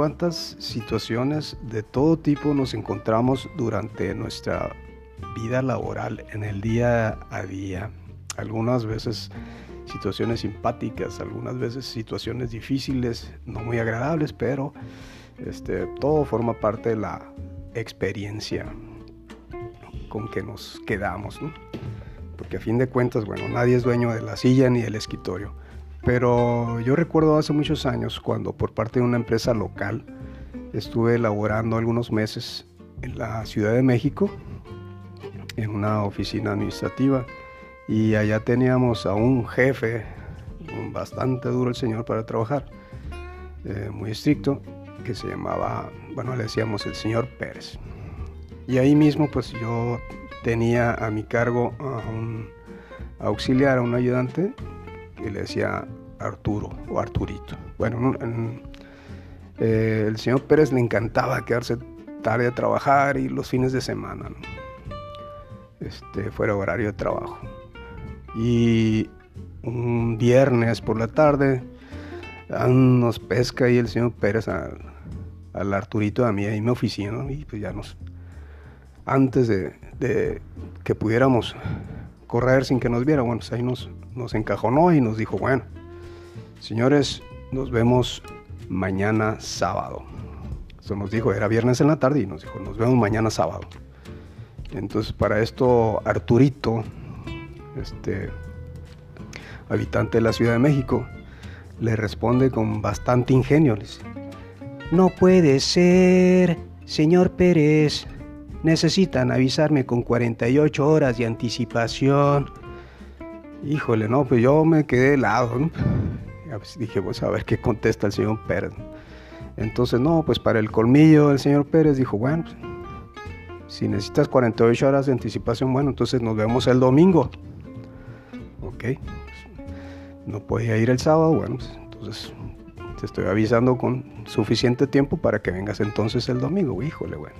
cuántas situaciones de todo tipo nos encontramos durante nuestra vida laboral en el día a día. Algunas veces situaciones simpáticas, algunas veces situaciones difíciles, no muy agradables, pero este, todo forma parte de la experiencia con que nos quedamos. Porque a fin de cuentas, bueno, nadie es dueño de la silla ni del escritorio. Pero yo recuerdo hace muchos años cuando por parte de una empresa local estuve elaborando algunos meses en la Ciudad de México, en una oficina administrativa, y allá teníamos a un jefe, bastante duro el señor para trabajar, eh, muy estricto, que se llamaba, bueno, le decíamos el señor Pérez. Y ahí mismo pues yo tenía a mi cargo a un auxiliar, a un ayudante, que le decía Arturo o Arturito. Bueno, eh, el señor Pérez le encantaba quedarse tarde a trabajar y los fines de semana, este, fuera horario de trabajo. Y un viernes por la tarde nos pesca y el señor Pérez al, Arturito a mí ahí mi oficina y pues ya nos antes de, de, que pudiéramos correr sin que nos viera, bueno, pues ahí nos, nos encajonó y nos dijo, bueno, señores, nos vemos mañana sábado. Eso nos dijo, era viernes en la tarde y nos dijo, nos vemos mañana sábado. Entonces para esto Arturito, este habitante de la Ciudad de México, le responde con bastante ingenio. Dice, no puede ser, señor Pérez. Necesitan avisarme con 48 horas de anticipación. Híjole, no, pues yo me quedé helado. ¿no? Pues dije, pues a ver qué contesta el señor Pérez. Entonces, no, pues para el colmillo el señor Pérez dijo, bueno, pues, si necesitas 48 horas de anticipación, bueno, entonces nos vemos el domingo. Ok, no podía ir el sábado, bueno, pues, entonces te estoy avisando con suficiente tiempo para que vengas entonces el domingo. Híjole, bueno.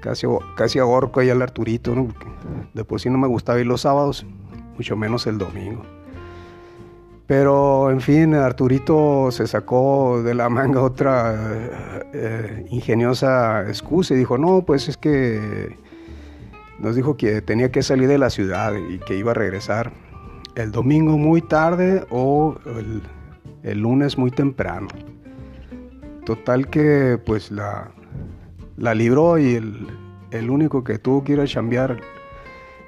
Casi, casi ahorco ahí al Arturito, ¿no? de por sí no me gustaba ir los sábados, mucho menos el domingo. Pero en fin, Arturito se sacó de la manga otra eh, ingeniosa excusa y dijo, no, pues es que nos dijo que tenía que salir de la ciudad y que iba a regresar el domingo muy tarde o el, lunes muy temprano. Total que pues la, la libró y el, único que tuvo que ir a chambear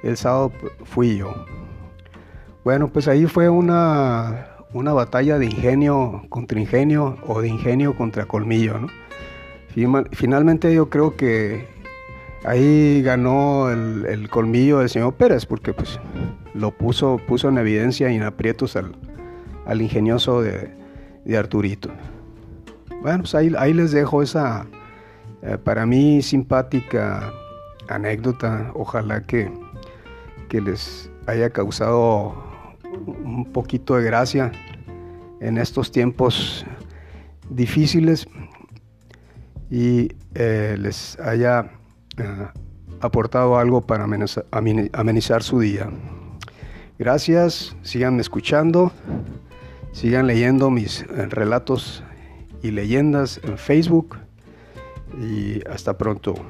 el sábado fui yo. Bueno, pues ahí fue una, una batalla de ingenio contra ingenio o de ingenio contra colmillo. Finalmente yo creo que ahí ganó el, colmillo del señor Pérez, porque pues lo puso, puso en evidencia y en aprietos al, ingenioso de, Arturito. Bueno, pues ahí, ahí les dejo esa, eh, para mí, simpática anécdota. Ojalá que, que les haya causado un poquito de gracia en estos tiempos difíciles y eh, les haya eh, aportado algo para amenizar, su día. Gracias, sigan escuchando, sigan leyendo mis relatos y leyendas en Facebook y hasta pronto.